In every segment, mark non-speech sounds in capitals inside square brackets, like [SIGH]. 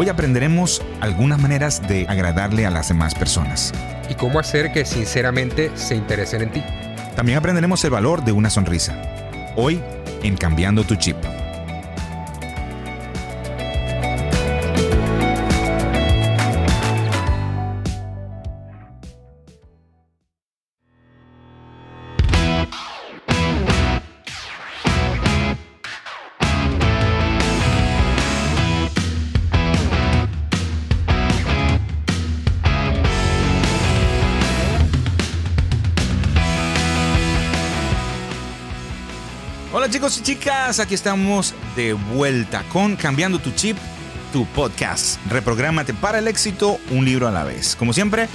Hoy aprenderemos algunas maneras de agradarle a las demás personas. Y cómo hacer que sinceramente se interesen en ti. También aprenderemos el valor de una sonrisa. Hoy en Cambiando tu Chip. Aquí estamos de vuelta con Cambiando tu Chip, tu podcast. Reprográmate para el éxito, un libro a la vez. Como siempre,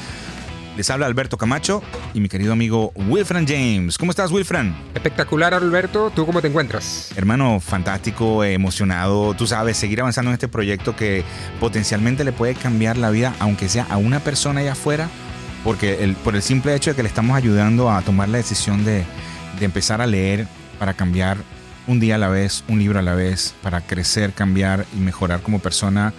les habla Alberto Camacho y mi querido amigo Wilfran James. ¿Cómo estás, Wilfran? Espectacular, Alberto. ¿Tú cómo te encuentras? Hermano, fantástico, emocionado. Tú sabes, seguir avanzando en este proyecto que potencialmente le puede cambiar la vida, aunque sea a una persona allá afuera, porque el, por el simple hecho de que le estamos ayudando a tomar la decisión de, de empezar a leer para cambiar un día a la vez, un libro a la vez, para crecer, cambiar y mejorar como persona,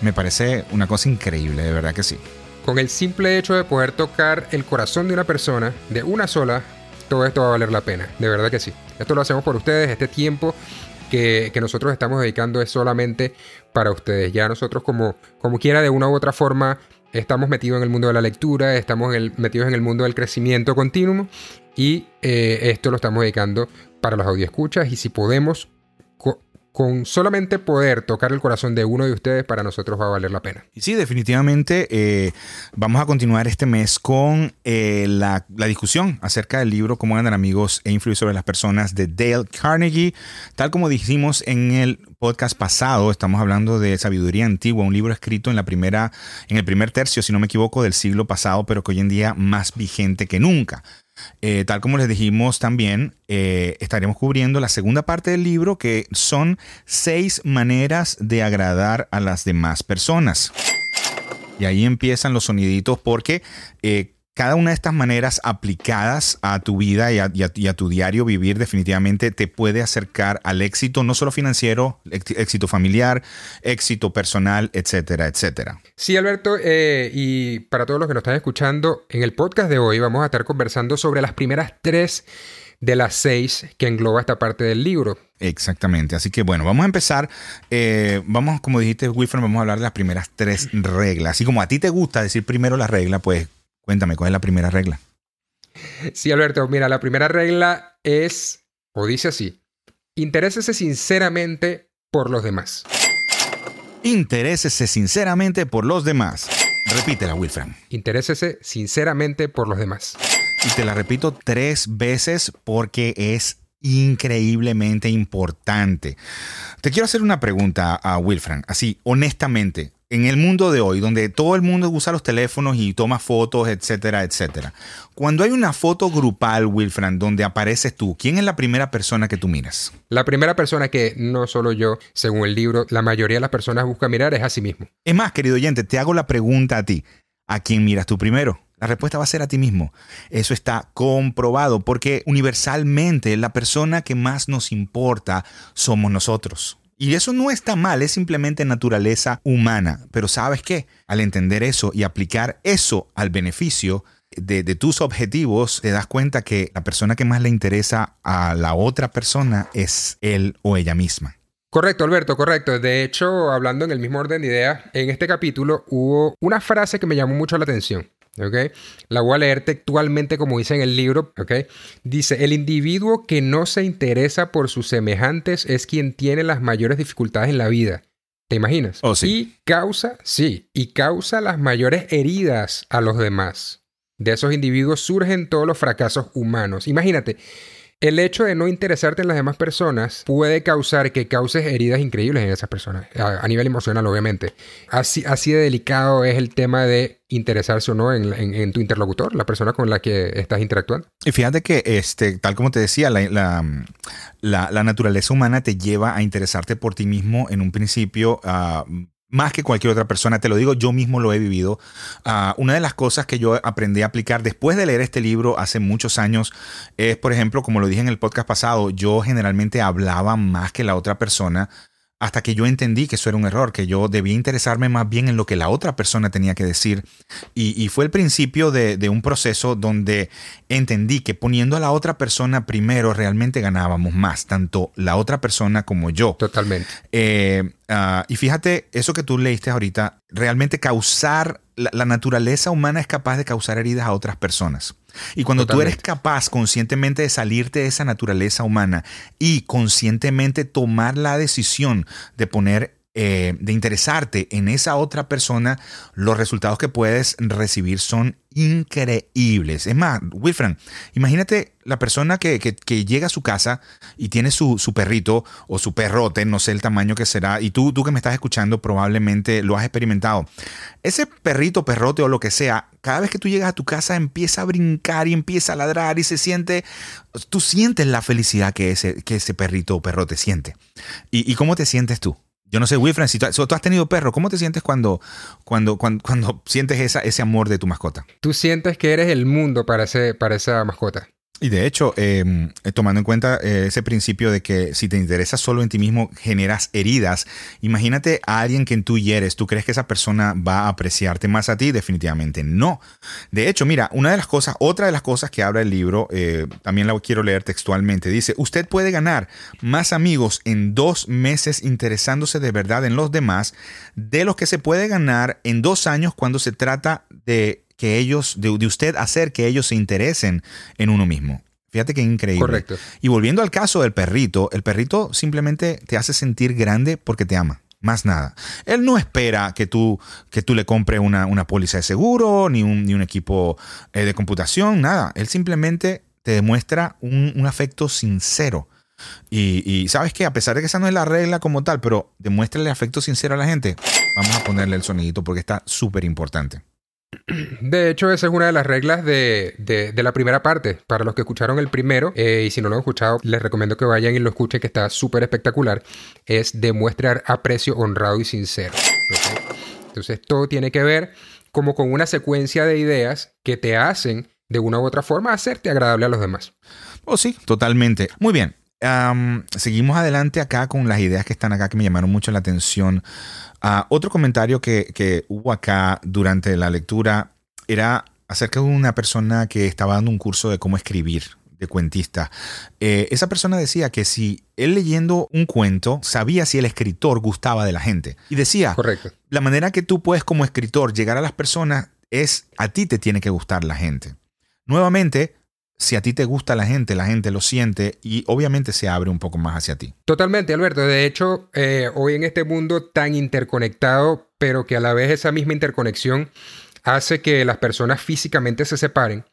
me parece una cosa increíble, de verdad que sí. Con el simple hecho de poder tocar el corazón de una persona, de una sola, todo esto va a valer la pena, de verdad que sí. Esto lo hacemos por ustedes, este tiempo que, que nosotros estamos dedicando es solamente para ustedes. Ya nosotros como, como quiera, de una u otra forma, estamos metidos en el mundo de la lectura, estamos metidos en el mundo del crecimiento continuo y eh, esto lo estamos dedicando para los audioscuchas y si podemos, co- con solamente poder tocar el corazón de uno de ustedes, para nosotros va a valer la pena. Sí, definitivamente eh, vamos a continuar este mes con eh, la, la discusión acerca del libro Cómo ganar amigos e influir sobre las personas de Dale Carnegie. Tal como dijimos en el podcast pasado, estamos hablando de Sabiduría Antigua, un libro escrito en la primera, en el primer tercio, si no me equivoco, del siglo pasado, pero que hoy en día más vigente que nunca. Eh, tal como les dijimos también, eh, estaremos cubriendo la segunda parte del libro que son seis maneras de agradar a las demás personas. Y ahí empiezan los soniditos porque eh, cada una de estas maneras aplicadas a tu vida y a, y a- y a tu diario vivir definitivamente te puede acercar al éxito, no solo financiero, éxito familiar, éxito personal, etcétera, etcétera. Sí, Alberto, eh, y para todos los que nos están escuchando, en el podcast de hoy vamos a estar conversando sobre las primeras tres de las seis que engloba esta parte del libro. Exactamente. Así que bueno, vamos a empezar. eh, vamos, como dijiste, Wilfred, vamos a hablar de las primeras tres reglas. Así como a ti te gusta decir primero la regla, pues cuéntame, ¿cuál es la primera regla? Sí, Alberto, mira, la primera regla es, o dice así, interésese sinceramente por los demás. Interésese sinceramente por los demás. Repítela, Wilfred. Interésese sinceramente por los demás. Y te la repito tres veces porque es increíblemente importante. Te quiero hacer una pregunta a Wilfran, así honestamente. En el mundo de hoy, donde todo el mundo usa los teléfonos y toma fotos, etcétera, etcétera. Cuando hay una foto grupal, Wilfran, donde apareces tú, ¿quién es la primera persona que tú miras? La primera persona que no solo yo, según el libro, la mayoría de las personas busca mirar es a sí mismo. Es más, querido oyente, te hago la pregunta a ti. ¿A quién miras tú primero? La respuesta va a ser a ti mismo. Eso está comprobado porque universalmente la persona que más nos importa somos nosotros. Y eso no está mal, es simplemente naturaleza humana. Pero sabes qué? Al entender eso y aplicar eso al beneficio de, tus objetivos, te das cuenta que la persona que más le interesa a la otra persona es él o ella misma. Correcto, Alberto, correcto. De hecho, hablando en el mismo orden de ideas, en este capítulo hubo una frase que me llamó mucho la atención. ¿Ok? La voy a leer textualmente como dice en el libro. ¿ok? Dice, el individuo que no se interesa por sus semejantes es quien tiene las mayores dificultades en la vida. ¿Te imaginas? Oh, sí. Y causa, sí, y causa las mayores heridas a los demás. De esos individuos surgen todos los fracasos humanos. Imagínate, el hecho de no interesarte en las demás personas puede causar que causes heridas increíbles en esas personas, a, nivel emocional, obviamente. Así, así de delicado es el tema de interesarse o no en, tu interlocutor, la persona con la que estás interactuando. Y fíjate que, este, tal como te decía, la- la naturaleza humana te lleva a interesarte por ti mismo en un principio. ah, más que cualquier otra persona, te lo digo, yo mismo lo he vivido. Ah, una de las cosas que yo aprendí a aplicar después de leer este libro hace muchos años es, por ejemplo, como lo dije en el podcast pasado, yo generalmente hablaba más que la otra persona hasta que yo entendí que eso era un error, que yo debía interesarme más bien en lo que la otra persona tenía que decir. Y, fue el principio de, un proceso donde entendí que poniendo a la otra persona primero realmente ganábamos más, tanto la otra persona como yo. Totalmente. Eh, ah, y fíjate, eso que tú leíste ahorita, realmente causar, la naturaleza humana es capaz de causar heridas a otras personas. Y cuando tú eres capaz conscientemente de salirte de esa naturaleza humana y conscientemente tomar la decisión de poner eh, de interesarte en esa otra persona, los resultados que puedes recibir son increíbles. Es más, Wilfran, imagínate la persona que, llega a su casa y tiene su, perrito o su perrote, no sé el tamaño que será, y tú, tú que me estás escuchando probablemente lo has experimentado. Ese perrito, perrote o lo que sea, cada vez que tú llegas a tu casa empieza a brincar y empieza a ladrar y se siente, tú sientes la felicidad que ese, que ese perrito o perrote siente. ¿Y, ¿Y cómo te sientes tú? Yo no sé, Wilfred, si tú, has tenido perro, ¿cómo te sientes cuando, cuando, cuando, sientes esa, ese amor de tu mascota? Tú sientes que eres el mundo para, ese, para esa mascota. Y de hecho, em, eh, tomando en cuenta eh, ese principio de que si te interesas solo en ti mismo, generas heridas, imagínate a alguien que tú hieres, ¿tú crees que esa persona va a apreciarte más a ti? Definitivamente no. De hecho, mira, una de las cosas, otra de las cosas que habla el libro, eh, también la quiero leer textualmente, dice, usted puede ganar más amigos en dos meses interesándose de verdad en los demás de los que se puede ganar en dos años cuando se trata de que ellos, de, usted hacer que ellos se interesen en uno mismo. Fíjate qué increíble. Correcto. Y volviendo al caso del perrito, el perrito simplemente te hace sentir grande porque te ama. Más nada. Él no espera que tú, que tú le compres una, una póliza de seguro, ni un, ni un equipo eh, de computación, nada. Él simplemente te demuestra un, afecto sincero. Y, y, sabes que a pesar de que esa no es la regla como tal, pero demuéstrale afecto sincero a la gente, vamos a ponerle el sonidito porque está súper importante. [CLEARS THROAT] De hecho, esa es una de las reglas de, la primera parte. Para los que escucharon el primero, eh, y si no lo han escuchado, les recomiendo que vayan y lo escuchen, que está súper espectacular. Es demostrar aprecio honrado y sincero. Entonces, todo tiene que ver como con una secuencia de ideas que te hacen, de una u otra forma, hacerte agradable a los demás. Oh, sí, totalmente. Muy bien. Seguimos adelante acá con las ideas que están acá que me llamaron mucho la atención. Ah, otro comentario que, hubo acá durante la lectura era acerca de una persona que estaba dando un curso de cómo escribir de cuentista. Eh, esa persona decía que si él leyendo un cuento sabía si el escritor gustaba de la gente. Y decía, Correcto. la manera que tú puedes como escritor llegar a las personas es a ti te tiene que gustar la gente. Nuevamente, si a ti te gusta la gente, la gente lo siente y obviamente se abre un poco más hacia ti. Totalmente, Alberto. De hecho, eh, hoy en este mundo tan interconectado, pero que a la vez esa misma interconexión hace que las personas físicamente se separen,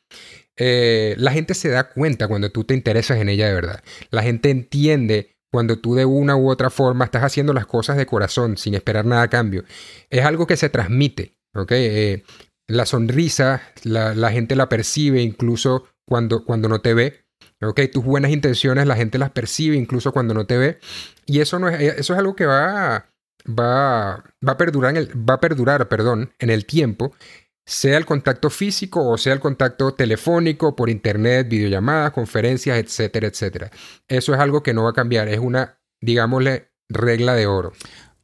eh, la gente se da cuenta cuando tú te interesas en ella de verdad. La gente entiende cuando tú de una u otra forma estás haciendo las cosas de corazón sin esperar nada a cambio. Es algo que se transmite, ¿ok? Eh, la sonrisa, la, la gente la percibe incluso cuando, cuando no te ve. Ok, tus buenas intenciones la gente las percibe incluso cuando no te ve. Y eso, no es, eh, eso es algo que va, va, va, a perdurar en el, va a perdurar perdón, en el tiempo, sea el contacto físico o sea el contacto telefónico, por internet, videollamadas, conferencias, etcétera, etcétera. Eso es algo que no va a cambiar, es una, digámosle, regla de oro.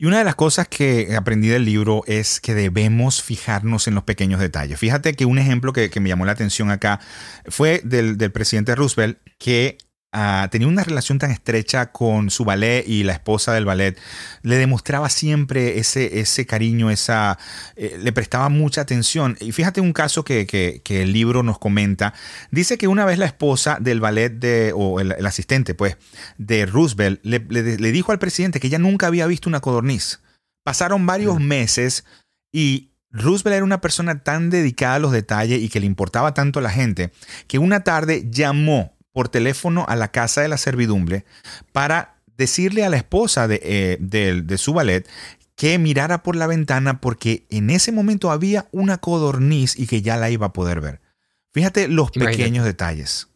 Y una de las cosas que aprendí del libro es que debemos fijarnos en los pequeños detalles. Fíjate que un ejemplo que, me llamó la atención acá fue del, presidente Roosevelt que Ah, tenía una relación tan estrecha con su ballet y la esposa del ballet, le demostraba siempre ese, ese cariño, esa, eh, le prestaba mucha atención. Y fíjate un caso que, el libro nos comenta. Dice que una vez la esposa del ballet de, o el, asistente pues, de Roosevelt le, dijo al presidente que ella nunca había visto una codorniz. Pasaron varios meses y Roosevelt era una persona tan dedicada a los detalles y que le importaba tanto a la gente que una tarde llamó por teléfono a la casa de la servidumbre para decirle a la esposa de, eh, de, su ballet que mirara por la ventana porque en ese momento había una codorniz y que ya la iba a poder ver. Fíjate los pequeños detalles.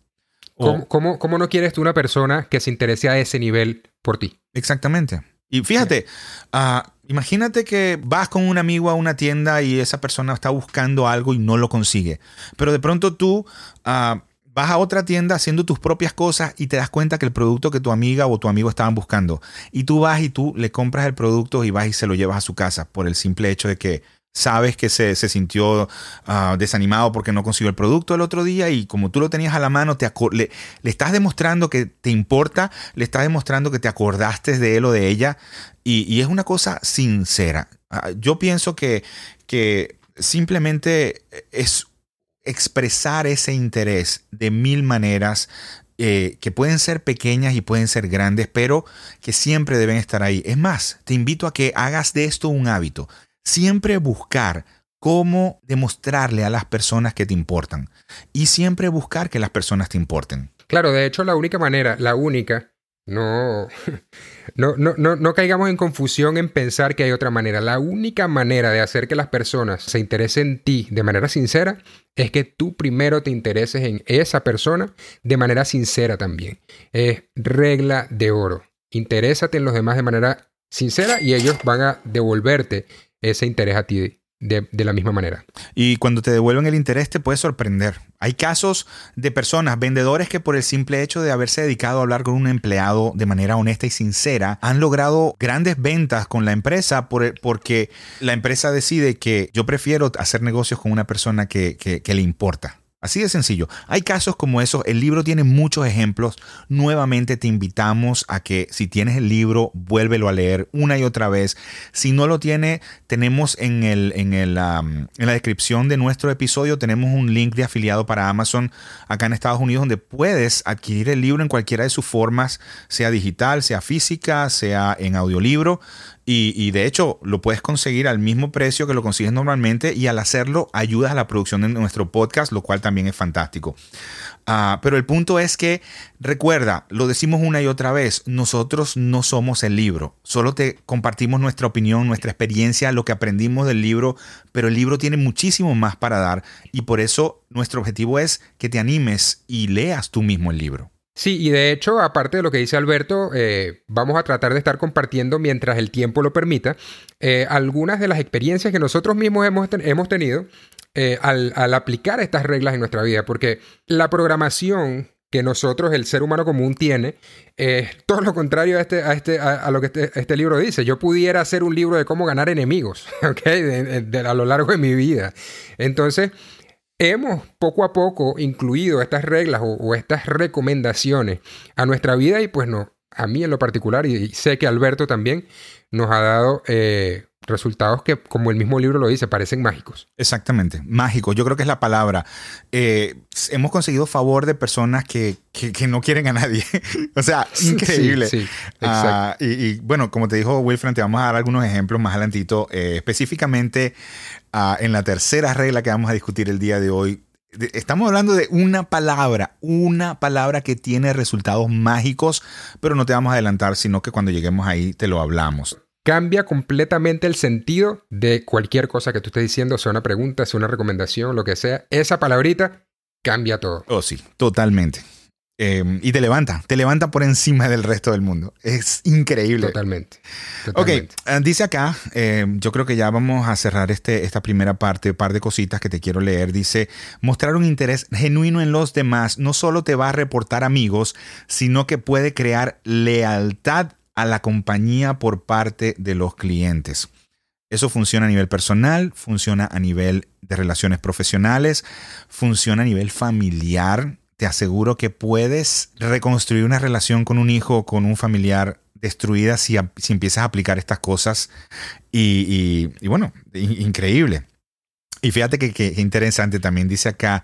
¿Cómo, ¿Cómo, no quieres tú una persona que se interese a ese nivel por ti? Exactamente. Y fíjate, ah, imagínate que vas con un amigo a una tienda y esa persona está buscando algo y no lo consigue. Pero de pronto tú... Uh, vas a otra tienda haciendo tus propias cosas y te das cuenta que el producto que tu amiga o tu amigo estaban buscando. Y tú vas y tú le compras el producto y vas y se lo llevas a su casa por el simple hecho de que sabes que se, sintió ah, desanimado porque no consiguió el producto el otro día y como tú lo tenías a la mano, te le, le, estás demostrando que te importa, le estás demostrando que te acordaste de él o de ella y, y es una cosa sincera. Ah, yo pienso que, que simplemente es expresar ese interés de mil maneras eh, que pueden ser pequeñas y pueden ser grandes, pero que siempre deben estar ahí. Es más, te invito a que hagas de esto un hábito. Siempre buscar cómo demostrarle a las personas que te importan y siempre buscar que las personas te importen. Claro, de hecho la única manera, la única no, no, no, no, caigamos en confusión en pensar que hay otra manera. La única manera de hacer que las personas se interesen en ti de manera sincera es que tú primero te intereses en esa persona de manera sincera también. Es regla de oro. Interésate en los demás de manera sincera y ellos van a devolverte ese interés a ti de, la misma manera. Y cuando te devuelven el interés te puede sorprender. Hay casos de personas, vendedores que por el simple hecho de haberse dedicado a hablar con un empleado de manera honesta y sincera, han logrado grandes ventas con la empresa porque la empresa decide que yo prefiero hacer negocios con una persona que, que le importa. Así de sencillo. Hay casos como esos. El libro tiene muchos ejemplos. Nuevamente te invitamos a que si tienes el libro, vuélvelo a leer una y otra vez. Si no lo tiene, tenemos en, el, en, el, en la descripción de nuestro episodio, tenemos un link de afiliado para Amazon acá en Estados Unidos donde puedes adquirir el libro en cualquiera de sus formas, sea digital, sea física, sea en audiolibro. Y, de hecho lo puedes conseguir al mismo precio que lo consigues normalmente y al hacerlo ayudas a la producción de nuestro podcast, lo cual también es fantástico. Ah, pero el punto es que recuerda, lo decimos una y otra vez, nosotros no somos el libro, solo te compartimos nuestra opinión, nuestra experiencia, lo que aprendimos del libro, pero el libro tiene muchísimo más para dar y por eso nuestro objetivo es que te animes y leas tú mismo el libro. Sí, y de hecho, aparte de lo que dice Alberto, eh, vamos a tratar de estar compartiendo mientras el tiempo lo permita eh, algunas de las experiencias que nosotros mismos hemos, hemos tenido eh, al, aplicar estas reglas en nuestra vida, porque la programación que nosotros, el ser humano común, tiene, es todo lo contrario a, este, a, este, a, lo que este, este, libro dice. Yo pudiera hacer un libro de cómo ganar enemigos, [LAUGHS] ¿ok? a lo largo de mi vida. Entonces, hemos poco a poco incluido estas reglas o, estas recomendaciones a nuestra vida y pues no, a mí en lo particular y, sé que Alberto también nos ha dado eh, resultados que, como el mismo libro lo dice, parecen mágicos. Exactamente, mágicos. Yo creo que es la palabra. Eh, hemos conseguido favor de personas que, no quieren a nadie. [LAUGHS] o sea, [LAUGHS] increíble. Sí, ah, y, bueno, como te dijo Wilfred, te vamos a dar algunos ejemplos más adelantito. Eh, específicamente ah, en la tercera regla que vamos a discutir el día de hoy. Estamos hablando de una palabra, una palabra que tiene resultados mágicos, pero no te vamos a adelantar, sino que cuando lleguemos ahí te lo hablamos cambia completamente el sentido de cualquier cosa que tú estés diciendo, sea una pregunta, sea una recomendación, lo que sea. Esa palabrita cambia todo. Oh, sí, totalmente. Em, y te levanta, te levanta por encima del resto del mundo. Es increíble. Totalmente. Ok, eh, dice acá, em, yo creo que ya vamos a cerrar este, esta primera parte, un par de cositas que te quiero leer. Dice, mostrar un interés genuino en los demás no solo te va a reportar amigos, sino que puede crear lealtad a la compañía por parte de los clientes. Eso funciona a nivel personal, funciona a nivel de relaciones profesionales, funciona a nivel familiar. Te aseguro que puedes reconstruir una relación con un hijo o con un familiar destruida si, si empiezas a aplicar estas cosas. Y, bueno, increíble. Y fíjate que, interesante también dice acá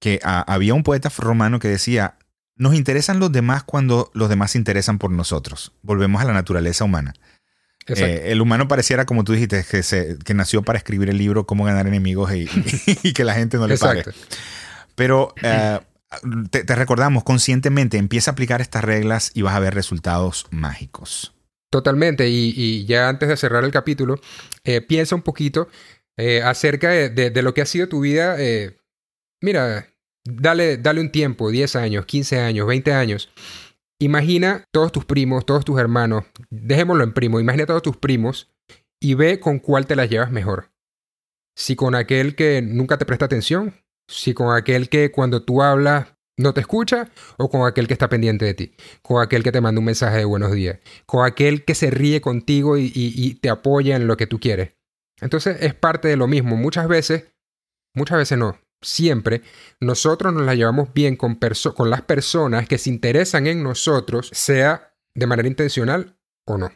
que ah, había un poeta romano que decía, nos interesan los demás cuando los demás se interesan por nosotros. Volvemos a la naturaleza humana. Eh, el humano pareciera, como tú dijiste, que, se, que, nació para escribir el libro Cómo ganar enemigos y, [LAUGHS] que la gente no le pague. Pero eh, te, recordamos conscientemente, empieza a aplicar estas reglas y vas a ver resultados mágicos. Totalmente. Y, ya antes de cerrar el capítulo, eh, piensa un poquito acerca de, de, lo que ha sido tu vida. mira, dale, dale un tiempo, 10 años, 15 años, 20 años. Imagina todos tus primos, todos tus hermanos, dejémoslo en primo, imagina todos tus primos y ve con cuál te las llevas mejor. Si con aquel que nunca te presta atención, si con aquel que cuando tú hablas no te escucha o con aquel que está pendiente de ti, con aquel que te manda un mensaje de buenos días, con aquel que se ríe contigo y, te apoya en lo que tú quieres. Entonces es parte de lo mismo. Muchas veces, muchas veces no, siempre, nosotros nos la llevamos bien con, con las personas que se interesan en nosotros, sea de manera intencional o no.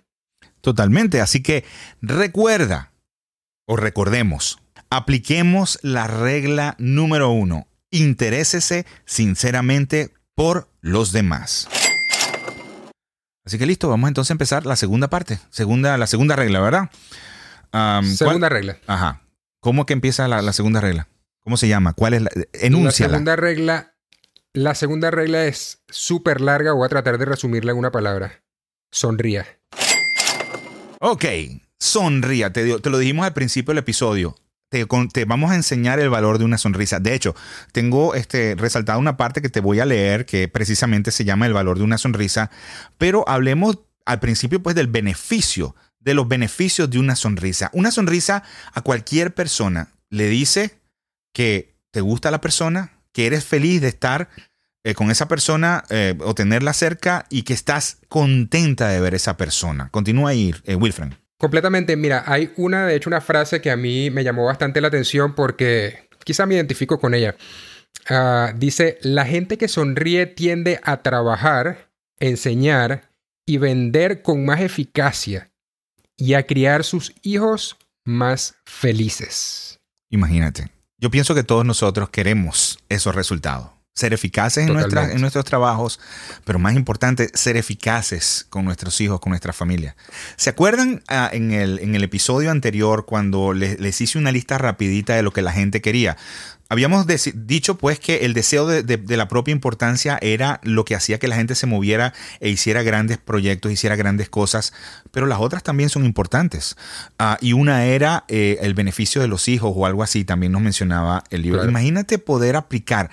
Totalmente. Así que recuerda o recordemos, apliquemos la regla número uno interésese sinceramente por los demás. Así que listo, vamos entonces a empezar la segunda parte, segunda, la segunda regla, ¿verdad? segunda regla. Ajá. ¿Cómo que empieza la, segunda regla? ¿Cómo se llama? ¿Cuál es la? Enúnciala. La segunda regla, la segunda regla es súper larga. Voy a tratar de resumirla en una palabra. Sonría. Ok, sonría. Te, te lo dijimos al principio del episodio te, vamos a enseñar el valor de una sonrisa. De hecho, tengo este, resaltado una parte que te voy a leer que precisamente se llama el valor de una sonrisa, pero hablemos al principio pues del beneficio, de los beneficios de una sonrisa. Una sonrisa a cualquier persona le dice que te gusta la persona, que eres feliz de estar eh, con esa persona eh, o tenerla cerca y que estás contenta de ver esa persona. Continúa ahí, eh, Wilfred. Completamente, mira, hay una, de hecho, una frase que a mí me llamó bastante la atención porque quizá me identifico con ella. Ah, dice, la gente que sonríe tiende a trabajar, enseñar y vender con más eficacia y a criar sus hijos más felices. Imagínate, yo pienso que todos nosotros queremos esos resultados ser eficaces en, en, nuestros trabajos, pero más importante, ser eficaces con nuestros hijos, con nuestra familia. ¿Se acuerdan ah, en, el, en, el, episodio anterior cuando les, hice una lista rapidita de lo que la gente quería? Habíamos dicho pues que el deseo de, la propia importancia era lo que hacía que la gente se moviera e hiciera grandes proyectos, hiciera grandes cosas, pero las otras también son importantes. Ah, y una era eh, el beneficio de los hijos o algo así, también nos mencionaba el libro. Imagínate poder aplicar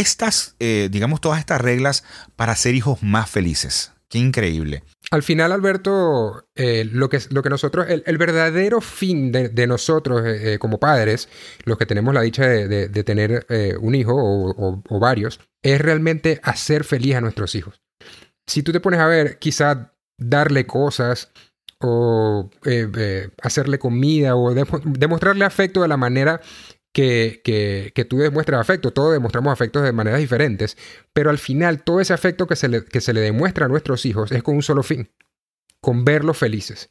estas, eh, digamos, todas estas reglas para ser hijos más felices. Qué increíble. Al final, Alberto, eh, lo, que, lo que nosotros, el, verdadero fin de, nosotros eh, como padres, los que tenemos la dicha de, tener un hijo o, varios, es realmente hacer feliz a nuestros hijos. Si tú te pones a ver, quizá darle cosas o hacerle comida o demostrarle afecto de la manera que, que, tú demuestras afecto. Todos demostramos afectos de maneras diferentes, pero al final todo ese afecto que se, le, que se le demuestra a nuestros hijos es con un solo fin, con verlos felices.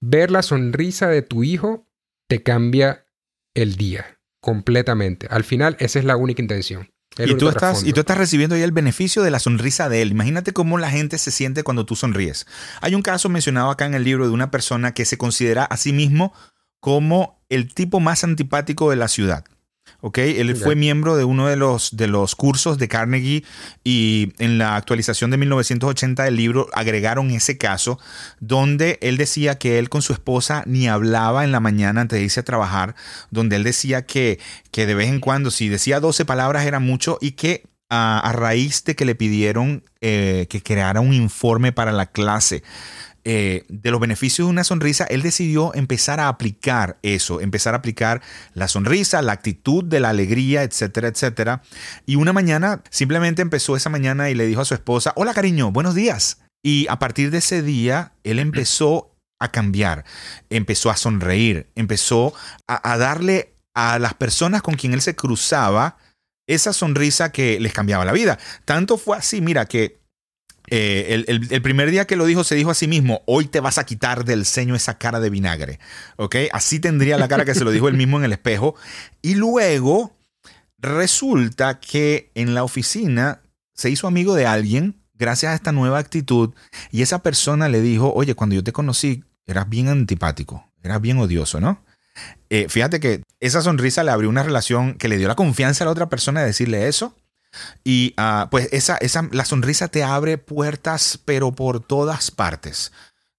Ver la sonrisa de tu hijo te cambia el día completamente. Al final esa es la única intención. Y tú, estás, y tú estás recibiendo ya el beneficio de la sonrisa de él. Imagínate cómo la gente se siente cuando tú sonríes. Hay un caso mencionado acá en el libro de una persona que se considera a sí mismo como el tipo más antipático de la ciudad. ¿ok? Él fue miembro de uno de los, de los cursos de Carnegie y en la actualización de 1980 del libro agregaron ese caso donde él decía que él con su esposa ni hablaba en la mañana antes de irse a trabajar, donde él decía que, que de vez en cuando si decía 12 palabras era mucho y que a, raíz de que le pidieron eh, que creara un informe para la clase, eh, de los beneficios de una sonrisa, él decidió empezar a aplicar eso, empezar a aplicar la sonrisa, la actitud de la alegría, etcétera, etcétera. Y una mañana simplemente empezó esa mañana y le dijo a su esposa, hola cariño, buenos días. Y a partir de ese día, él empezó a cambiar, empezó a sonreír, empezó a, a darle a las personas con quien él se cruzaba esa sonrisa que les cambiaba la vida. Tanto fue así, mira, que eh, el, primer día que lo dijo, se dijo a sí mismo: Hoy te vas a quitar del ceño esa cara de vinagre. ¿Ok? Así tendría la cara que se lo dijo él mismo en el espejo. Y luego resulta que en la oficina se hizo amigo de alguien gracias a esta nueva actitud. Y esa persona le dijo: Oye, cuando yo te conocí, eras bien antipático, eras bien odioso, ¿no? Eh, fíjate que esa sonrisa le abrió una relación que le dio la confianza a la otra persona de decirle eso. Y ah, pues esa, esa, la sonrisa te abre puertas, pero por todas partes.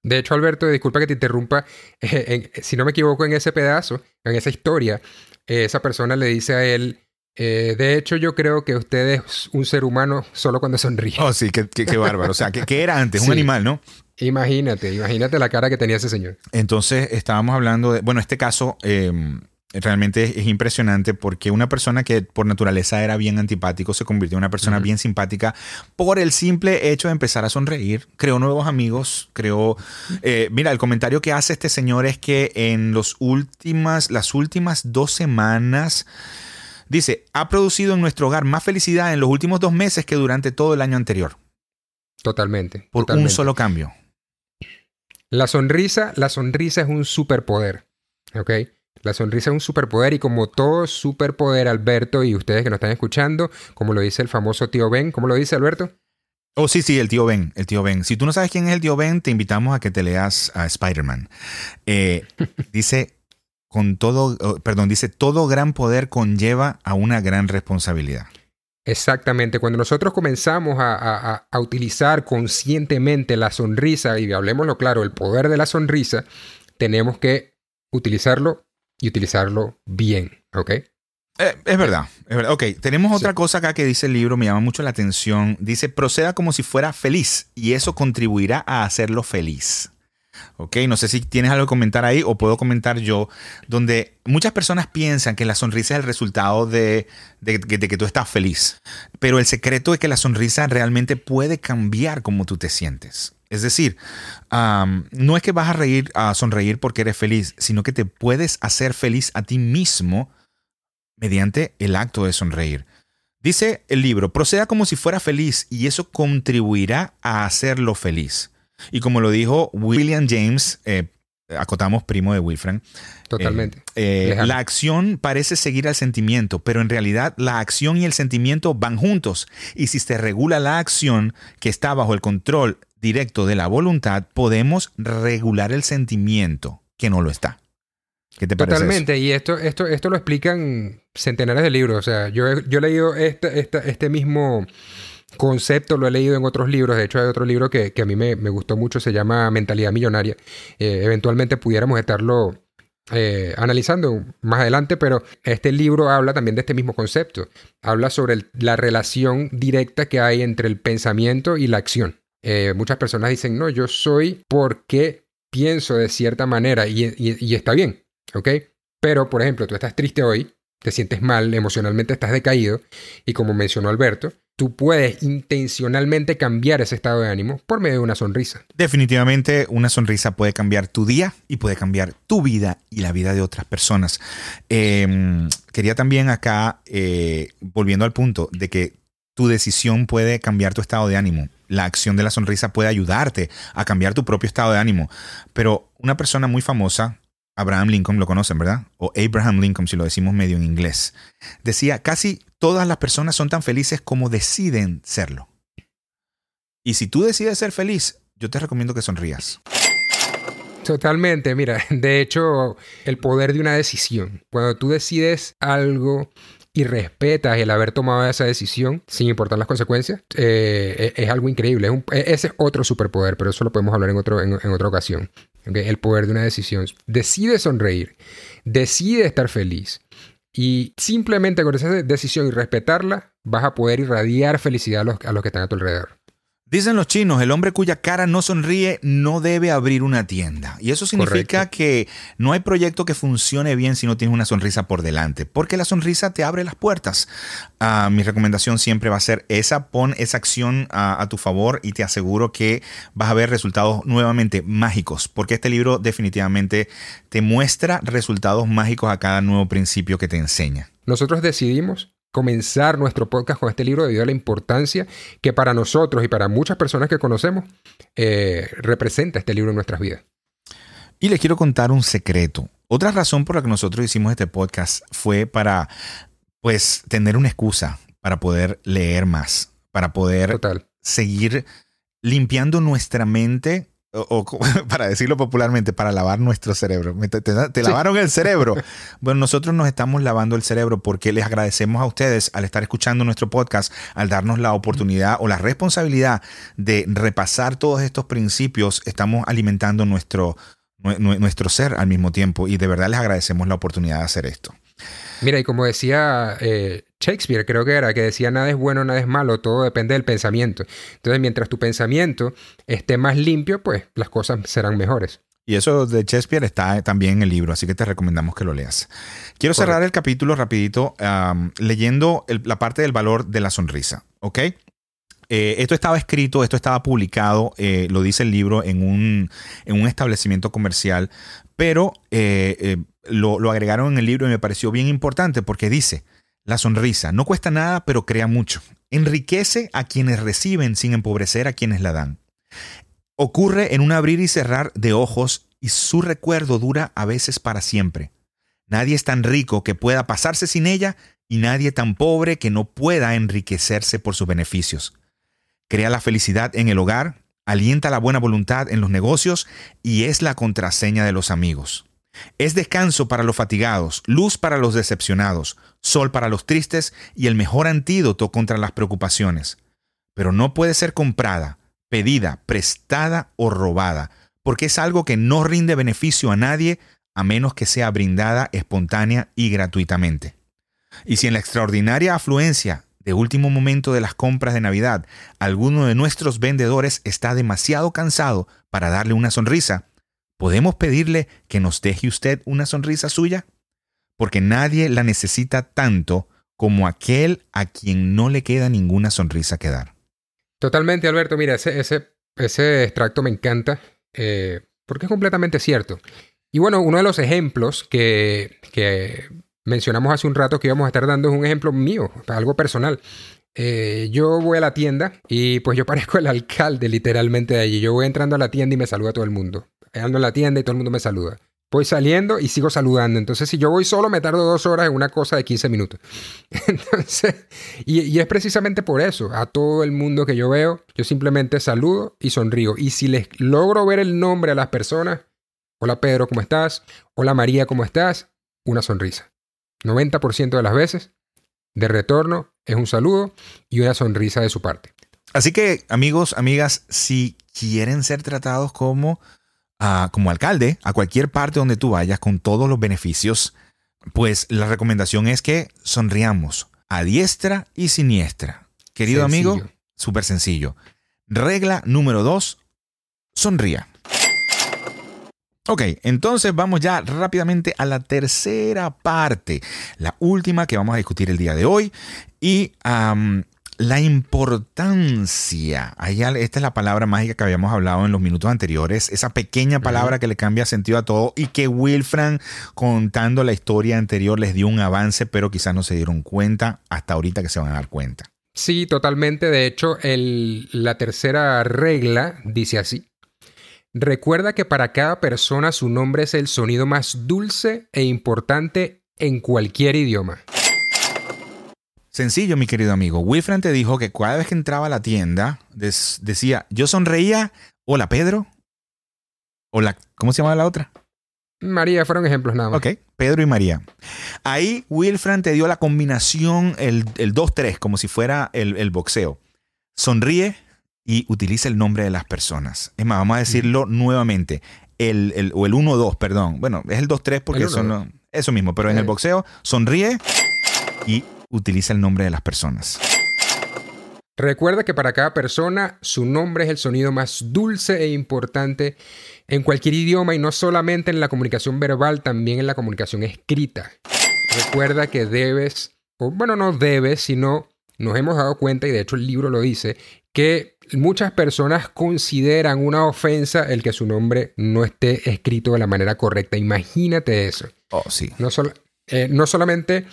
De hecho, Alberto, disculpa que te interrumpa. [LAUGHS] Eh, si no me equivoco, en ese pedazo, en esa historia, eh, esa persona le dice a él, eh, de hecho, yo creo que usted es un ser humano solo cuando sonríe. Oh, sí, qué, qué, bárbaro. O sea, ¿qué, era antes? Un animal, ¿no? Imagínate, imagínate la cara que tenía ese señor. Entonces, estábamos hablando de, bueno, este caso, em, realmente es, impresionante porque una persona que por naturaleza era bien antipático se convirtió en una persona bien simpática por el simple hecho de empezar a sonreír. Creó nuevos amigos, creó... Eh, mira, el comentario que hace este señor es que en los últimas, las últimas dos semanas... Dice, ha producido en nuestro hogar más felicidad en los últimos dos meses que durante todo el año anterior. Totalmente. Por un solo cambio. La sonrisa, la sonrisa es un superpoder. ¿Ok? La sonrisa es un superpoder y como todo superpoder, Alberto, y ustedes que nos están escuchando, como lo dice el famoso tío Ben, ¿cómo lo dice Alberto? Oh, sí, sí, el tío Ben, el tío Ben. Si tú no sabes quién es el tío Ben, te invitamos a que te leas a Spider-Man. Eh, [LAUGHS] dice, con todo, oh, perdón, dice, todo gran poder conlleva a una gran responsabilidad. Exactamente, cuando nosotros comenzamos a, a, utilizar conscientemente la sonrisa, y hablemoslo claro, el poder de la sonrisa, tenemos que utilizarlo y utilizarlo bien, ¿ok? Eh, es verdad, es verdad. Ok, tenemos otra cosa acá que dice el libro, me llama mucho la atención. Dice, proceda como si fuera feliz y eso contribuirá a hacerlo feliz. Ok, no sé si tienes algo que comentar ahí o puedo comentar yo, donde muchas personas piensan que la sonrisa es el resultado de, que tú estás feliz, pero el secreto es que la sonrisa realmente puede cambiar cómo tú te sientes. Es decir, no es que vas a reír, a sonreír porque eres feliz, sino que te puedes hacer feliz a ti mismo mediante el acto de sonreír. Dice el libro, proceda como si fuera feliz y eso contribuirá a hacerlo feliz. Y como lo dijo William James, eh, acotamos primo de Wilfran. Totalmente. Eh, la acción parece seguir al sentimiento, pero en realidad la acción y el sentimiento van juntos. Y si se regula la acción que está bajo el control directo de la voluntad, podemos regular el sentimiento que no lo está. ¿Qué te parece? Totalmente, y esto, esto, esto lo explican centenares de libros. O sea, yo, he, yo he leído este, este mismo concepto lo he leído en otros libros. De hecho, hay otro libro que, a mí me, gustó mucho, se llama Mentalidad Millonaria. Eh, eventualmente pudiéramos estarlo eh, analizando más adelante, pero este libro habla también de este mismo concepto. Habla sobre la relación directa que hay entre el pensamiento y la acción. Eh, muchas personas dicen, no, yo soy porque pienso de cierta manera y, y está bien, ¿ok? Pero, por ejemplo, tú estás triste hoy, te sientes mal, emocionalmente estás decaído, y como mencionó Alberto, tú puedes intencionalmente cambiar ese estado de ánimo por medio de una sonrisa. Definitivamente una sonrisa puede cambiar tu día y puede cambiar tu vida y la vida de otras personas. Em, quería también acá, eh, volviendo al punto de que tu decisión puede cambiar tu estado de ánimo. La acción de la sonrisa puede ayudarte a cambiar tu propio estado de ánimo. Pero una persona muy famosa, Abraham Lincoln, lo conocen, ¿verdad? O Abraham Lincoln, si lo decimos medio en inglés. Decía, casi todas las personas son tan felices como deciden serlo. Y si tú decides ser feliz, yo te recomiendo que sonrías. Totalmente, mira, [LAUGHS] de hecho, el poder de una decisión. Cuando tú decides algo y respetas el haber tomado esa decisión, sin importar las consecuencias, eh, e-, es, algo increíble. E-, ese es otro superpoder, pero eso lo podemos hablar en, en, otra ocasión. El poder de una decisión. Decide sonreír, decide estar feliz. Y simplemente con esa decisión y respetarla, vas a poder irradiar felicidad a los, a los que están a tu alrededor. Dicen los chinos, el hombre cuya cara no sonríe no debe abrir una tienda. Y eso significa que no hay proyecto que funcione bien si no tienes una sonrisa por delante, porque la sonrisa te abre las puertas. Ah, mi recomendación siempre va a ser esa, pon esa acción a, tu favor y te aseguro que vas a ver resultados nuevamente mágicos, porque este libro definitivamente te muestra resultados mágicos a cada nuevo principio que te enseña. Nosotros decidimos comenzar nuestro podcast con este libro debido a la importancia que para nosotros y para muchas personas que conocemos eh, representa este libro en nuestras vidas. Y les quiero contar un secreto. Otra razón por la que nosotros hicimos este podcast fue para, pues, tener una excusa para poder leer más, para poder seguir limpiando nuestra mente o, [LAUGHS] para decirlo popularmente, para lavar nuestro cerebro. Te, lavaron el cerebro. [LAUGHS] Bueno, nosotros nos estamos lavando el cerebro porque les agradecemos a ustedes al estar escuchando nuestro podcast, al darnos la oportunidad o la responsabilidad de repasar todos estos principios. Estamos alimentando nuestro, nuestro ser al mismo tiempo y de verdad les agradecemos la oportunidad de hacer esto. Mira, y como decía eh, Shakespeare, creo que era, que decía nada es bueno, nada es malo, todo depende del pensamiento. Entonces, mientras tu pensamiento esté más limpio, pues las cosas serán mejores. Y eso de Shakespeare está también en el libro, así que te recomendamos que lo leas. Quiero cerrar el capítulo rapidito leyendo la parte del valor de la sonrisa, ¿ok? Eh, esto estaba escrito, esto estaba publicado, eh, lo dice el libro, en un, en un establecimiento comercial, pero eh, lo, lo agregaron en el libro y me pareció bien importante porque dice, la sonrisa no cuesta nada, pero crea mucho. Enriquece a quienes reciben sin empobrecer a quienes la dan. Ocurre en un abrir y cerrar de ojos y su recuerdo dura a veces para siempre. Nadie es tan rico que pueda pasarse sin ella y nadie tan pobre que no pueda enriquecerse por sus beneficios. Crea la felicidad en el hogar, alienta la buena voluntad en los negocios y es la contraseña de los amigos. Es descanso para los fatigados, luz para los decepcionados, sol para los tristes y el mejor antídoto contra las preocupaciones. Pero no puede ser comprada, pedida, prestada o robada, porque es algo que no rinde beneficio a nadie a menos que sea brindada espontánea y gratuitamente. Y si en la extraordinaria afluencia de último momento de las compras de Navidad alguno de nuestros vendedores está demasiado cansado para darle una sonrisa, ¿podemos pedirle que nos deje usted una sonrisa suya? Porque nadie la necesita tanto como aquel a quien no le queda ninguna sonrisa que dar. Totalmente, Alberto. Mira, ese, ese, ese extracto me encanta eh, porque es completamente cierto. Y bueno, uno de los ejemplos que, que, mencionamos hace un rato que íbamos a estar dando es un ejemplo mío, algo personal. Eh, yo voy a la tienda y pues yo [LAUGHS] parezco el alcalde literalmente de allí. Yo voy entrando a la tienda y me saluda todo el mundo. Ando en la tienda y todo el mundo me saluda. Voy saliendo y sigo saludando. Entonces, si yo voy solo, me tardo dos horas en una cosa de 15 minutos. [LAUGHS] Entonces, y, y, es precisamente por eso. A todo el mundo que yo veo, yo simplemente saludo y sonrío. Y si les logro ver el nombre a las personas, hola Pedro, ¿cómo estás? Hola María, ¿cómo estás? Una sonrisa. 90% de las veces, de retorno, es un saludo y una sonrisa de su parte. Así que, amigos, amigas, si quieren ser tratados como como alcalde a cualquier parte donde tú vayas con todos los beneficios, pues la recomendación es que sonriamos a diestra y siniestra. Querido amigo, súper sencillo. Regla número dos, sonría. Ok, entonces vamos ya rápidamente a la tercera parte, la última que vamos a discutir el día de hoy. Y la importancia, esta es la palabra mágica que habíamos hablado en los minutos anteriores, esa pequeña palabra que le cambia sentido a todo y que Wilfran contando la historia anterior les dio un avance, pero quizás no se dieron cuenta hasta ahorita que se van a dar cuenta. Sí, totalmente. De hecho, la tercera regla dice así. Recuerda que para cada persona su nombre es el sonido más dulce e importante en cualquier idioma. Sencillo, mi querido amigo. Wilfran te dijo que cada vez que entraba a la tienda decía, yo sonreía, hola Pedro, hola, ¿cómo se llama la otra? María, fueron ejemplos nada más. Ok, Pedro y María. Ahí Wilfran te dio la combinación, el, 2-3, como si fuera el, boxeo. Sonríe y utiliza el nombre de las personas. Es más, vamos a decirlo nuevamente. El, o el 1-2, perdón. Bueno, es el 2-3 porque son eso mismo, pero en el boxeo, sonríe y utiliza el nombre de las personas. Recuerda que para cada persona su nombre es el sonido más dulce e importante en cualquier idioma y no solamente en la comunicación verbal, también en la comunicación escrita. Recuerda que debes, o bueno, no debes, sino nos hemos dado cuenta, y de hecho el libro lo dice, que muchas personas consideran una ofensa el que su nombre no esté escrito de la manera correcta. Imagínate eso. Oh, sí. No, eh, no solamente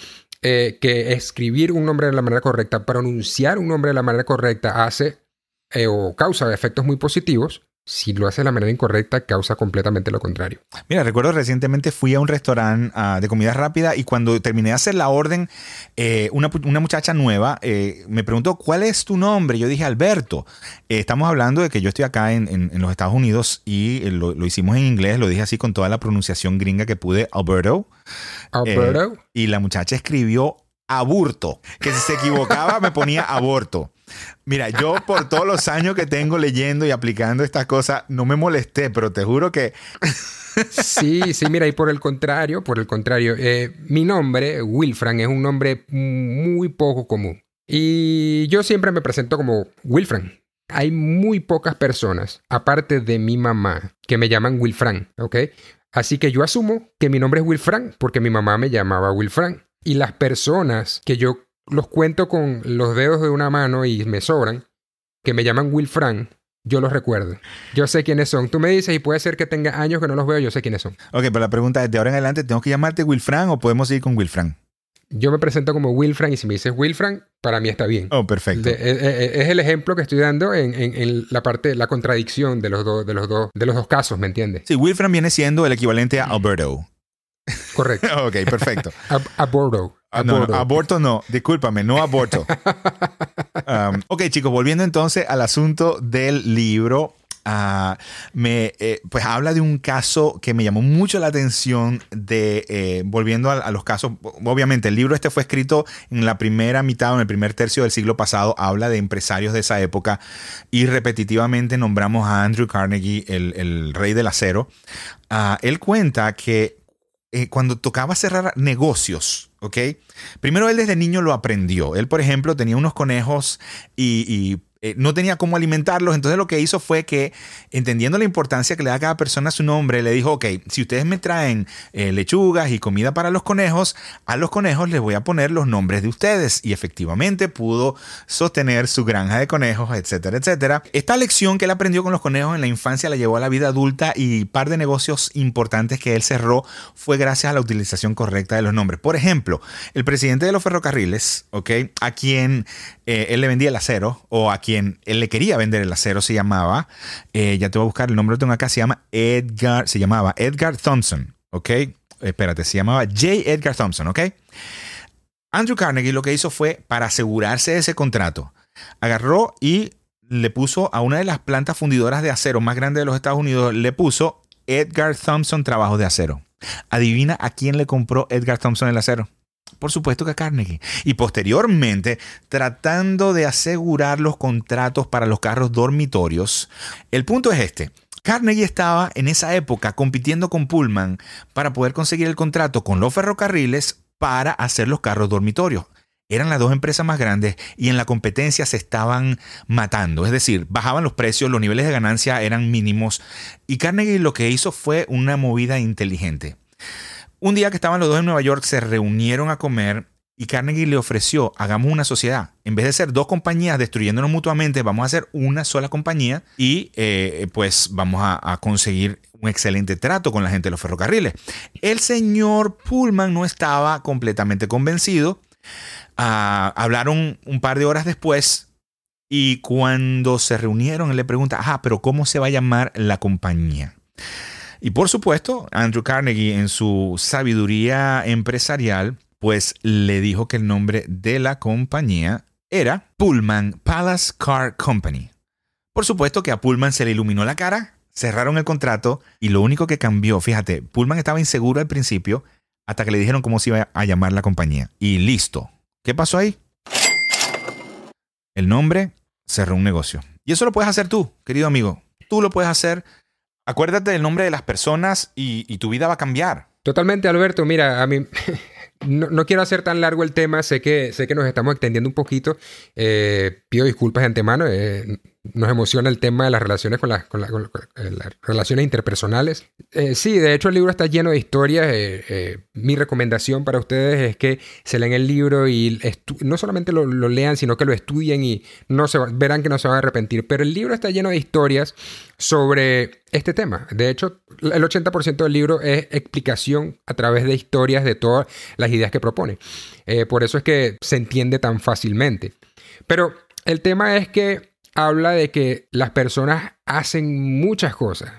eh, que escribir un nombre de la manera correcta, pronunciar un nombre de la manera correcta hace eh, o causa efectos muy positivos, si lo hace de la manera incorrecta, causa completamente lo contrario. Mira, recuerdo recientemente fui a un restaurante ah, de comida rápida y cuando terminé de hacer la orden, eh, una, muchacha nueva eh, me preguntó, ¿cuál es tu nombre? Yo dije, Alberto. Eh, estamos hablando de que yo estoy acá en, los Estados Unidos y lo, hicimos en inglés, lo dije así con toda la pronunciación gringa que pude, Alberto. Alberto. y la muchacha escribió aburto, que si se equivocaba me ponía aborto. Mira, yo por todos los años que tengo leyendo y aplicando estas cosas, no me molesté, pero te juro que... Sí, sí, mira, y por el contrario, por el contrario, eh, mi nombre, Wilfran, es un nombre muy poco común. Y yo siempre me presento como Wilfran, hay muy pocas personas, aparte de mi mamá, que me llaman Wilfran, ¿ok? Así que yo asumo que mi nombre es Wilfran porque mi mamá me llamaba Wilfran. Y las personas que yo los cuento con los dedos de una mano y me sobran, que me llaman Wilfran, yo los recuerdo. Yo sé quiénes son. Tú me dices y puede ser que tenga años que no los veo, yo sé quiénes son. Ok, pero la pregunta es, ¿de ahora en adelante tengo que llamarte Wilfran o podemos ir con Wilfran? Yo me presento como Wilfran y si me dices Wilfran, para mí está bien. Oh, perfecto. De- eh, eh, es el ejemplo que estoy dando en, en- en la parte, la contradicción de los, dos de, los dos de los dos casos, ¿me entiendes? Sí, Wilfran viene siendo el equivalente a Alberto. Correcto. [LAUGHS] ok, perfecto. [LAUGHS] Ab- aborto. Ah, no, no, Aborto. no, discúlpame, no aborto. [LAUGHS] Um, ok, chicos, volviendo entonces al asunto del libro. ah, me, eh, pues habla de un caso que me llamó mucho la atención de, eh, volviendo a, a los casos, obviamente el libro este fue escrito en la primera mitad o en el primer tercio del siglo pasado, habla de empresarios de esa época y repetitivamente nombramos a Andrew Carnegie, el, el rey del acero. Ah, él cuenta que eh, cuando tocaba cerrar negocios, ¿ok? Primero él desde niño lo aprendió. Él, por ejemplo, tenía unos conejos y, y, eh, no tenía cómo alimentarlos. Entonces lo que hizo fue que, entendiendo la importancia que le da a cada persona su nombre, le dijo, ok, si ustedes me traen eh, lechugas y comida para los conejos, a los conejos les voy a poner los nombres de ustedes. Y efectivamente pudo sostener su granja de conejos, etcétera, etcétera. Esta lección que él aprendió con los conejos en la infancia la llevó a la vida adulta y par de negocios importantes que él cerró fue gracias a la utilización correcta de los nombres. Por ejemplo, el presidente de los ferrocarriles, ¿ok? A quien eh, él le vendía el acero o a quien él le quería vender el acero se llamaba, eh, ya te voy a buscar el nombre, lo tengo acá, se llama Edgar, se llamaba Edgar Thompson, ¿ok? Espérate, se llamaba J. Edgar Thompson, ¿ok? Andrew Carnegie lo que hizo fue, para asegurarse de ese contrato, agarró y le puso a una de las plantas fundidoras de acero más grandes de los Estados Unidos, le puso Edgar Thompson Trabajos de Acero. Adivina a quién le compró Edgar Thompson el acero. Por supuesto que Carnegie. Y posteriormente, tratando de asegurar los contratos para los carros dormitorios, el punto es este. Carnegie estaba en esa época compitiendo con Pullman para poder conseguir el contrato con los ferrocarriles para hacer los carros dormitorios. Eran las dos empresas más grandes y en la competencia se estaban matando. Es decir, bajaban los precios, los niveles de ganancia eran mínimos y Carnegie lo que hizo fue una movida inteligente. Un día que estaban los dos en Nueva York se reunieron a comer y Carnegie le ofreció, hagamos una sociedad. En vez de ser dos compañías destruyéndonos mutuamente, vamos a hacer una sola compañía y eh, pues vamos a, conseguir un excelente trato con la gente de los ferrocarriles. El señor Pullman no estaba completamente convencido. Ah, hablaron un par de horas después y cuando se reunieron él le pregunta, ajá, pero ¿cómo se va a llamar la compañía? Y por supuesto, Andrew Carnegie en su sabiduría empresarial, pues le dijo que el nombre de la compañía era Pullman Palace Car Company. Por supuesto que a Pullman se le iluminó la cara, cerraron el contrato y lo único que cambió, fíjate, Pullman estaba inseguro al principio hasta que le dijeron cómo se iba a llamar la compañía. Y listo. ¿Qué pasó ahí? El nombre cerró un negocio. Y eso lo puedes hacer tú, querido amigo. Tú lo puedes hacer. Acuérdate del nombre de las personas y, tu vida va a cambiar. Totalmente, Alberto. Mira, a mí [LAUGHS] no, no quiero hacer tan largo el tema. Sé que, sé que nos estamos extendiendo un poquito. Eh, pido disculpas de antemano. eh, nos emociona el tema de las relaciones con, las- eh, relaciones interpersonales. Eh, sí, de hecho el libro está lleno de historias. eh, mi recomendación para ustedes es que se lean el libro y no solamente lo, lean, sino que lo estudien y no verán que no se van a arrepentir. Pero el libro está lleno de historias sobre este tema. De hecho, el 80% del libro es explicación a través de historias de todas las ideas que propone. Por eso es que se entiende tan fácilmente. Pero el tema es que habla de que las personas hacen muchas cosas.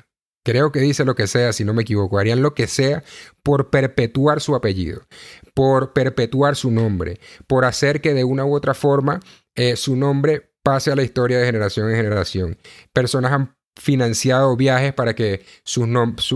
Creo que dice lo que sea, si no me equivoco. Harían lo que sea por perpetuar su apellido, por perpetuar su nombre, por hacer que de una u otra forma eh, su nombre pase a la historia de generación en generación. Personas han financiado viajes para que sus nombres,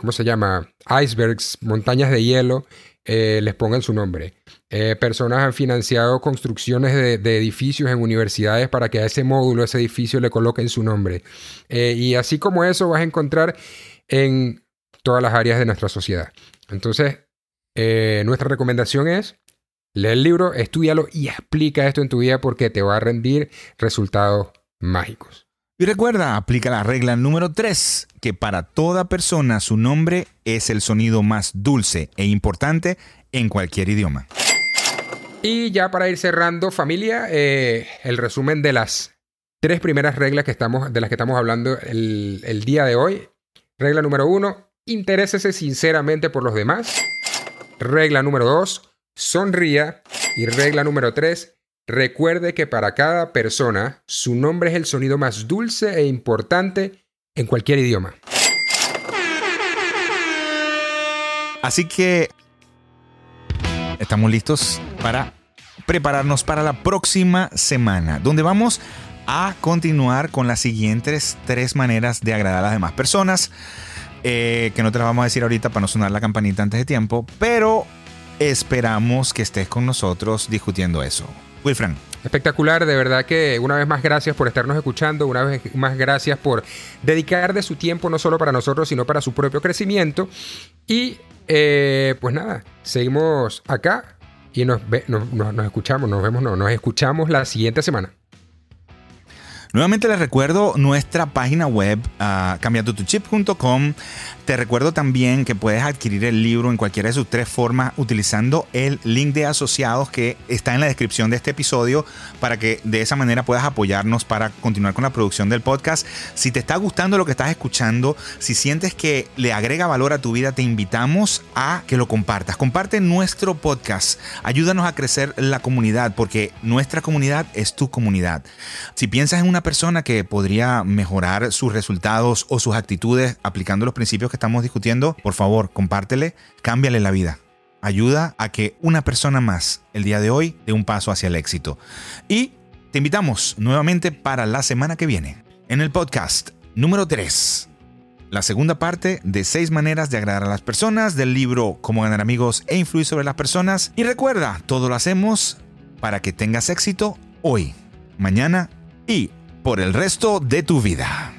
¿cómo se llama? Icebergs, montañas de hielo, eh, les pongan su nombre. Eh, personas han financiado construcciones de, edificios en universidades para que a ese módulo, a ese edificio le coloquen su nombre. Eh, y así como eso vas a encontrar en todas las áreas de nuestra sociedad. Entonces, nuestra recomendación es lee el libro, estudialo y explica esto en tu vida porque te va a rendir resultados mágicos. Y recuerda, aplica la regla número 3, que para toda persona su nombre es el sonido más dulce e importante en cualquier idioma. Y ya para ir cerrando, familia, eh, el resumen de las tres primeras reglas que estamos, de las que estamos hablando el, día de hoy. Regla número uno, interésese sinceramente por los demás. Regla número dos, sonría. Y regla número tres, recuerde que para cada persona su nombre es el sonido más dulce e importante en cualquier idioma. Así que estamos listos para prepararnos para la próxima semana, donde vamos a continuar con las siguientes tres maneras de agradar a las demás personas, eh, que no te las vamos a decir ahorita para no sonar la campanita antes de tiempo, pero esperamos que estés con nosotros discutiendo eso. Wilfran. Espectacular, de verdad que una vez más gracias por estarnos escuchando, una vez más gracias por dedicar de su tiempo no solo para nosotros, sino para su propio crecimiento. Y eh, pues nada, seguimos acá y nos, nos, escuchamos, nos vemos, no, nos escuchamos la siguiente semana. Nuevamente les recuerdo nuestra página web, uh, cambiandotuchip.com. Te recuerdo también que puedes adquirir el libro en cualquiera de sus tres formas utilizando el link de asociados que está en la descripción de este episodio para que de esa manera puedas apoyarnos para continuar con la producción del podcast. Si te está gustando lo que estás escuchando, si sientes que le agrega valor a tu vida, te invitamos a que lo compartas. Comparte nuestro podcast. Ayúdanos a crecer la comunidad porque nuestra comunidad es tu comunidad. Si piensas en una persona que podría mejorar sus resultados o sus actitudes aplicando los principios que estamos discutiendo, por favor, compártele, cámbiale la vida. Ayuda a que una persona más el día de hoy dé un paso hacia el éxito. Y te invitamos nuevamente para la semana que viene en el podcast número 3. La segunda parte de seis maneras de agradar a las personas del libro Cómo ganar amigos e influir sobre las personas. Y recuerda, todo lo hacemos para que tengas éxito hoy, mañana y por el resto de tu vida.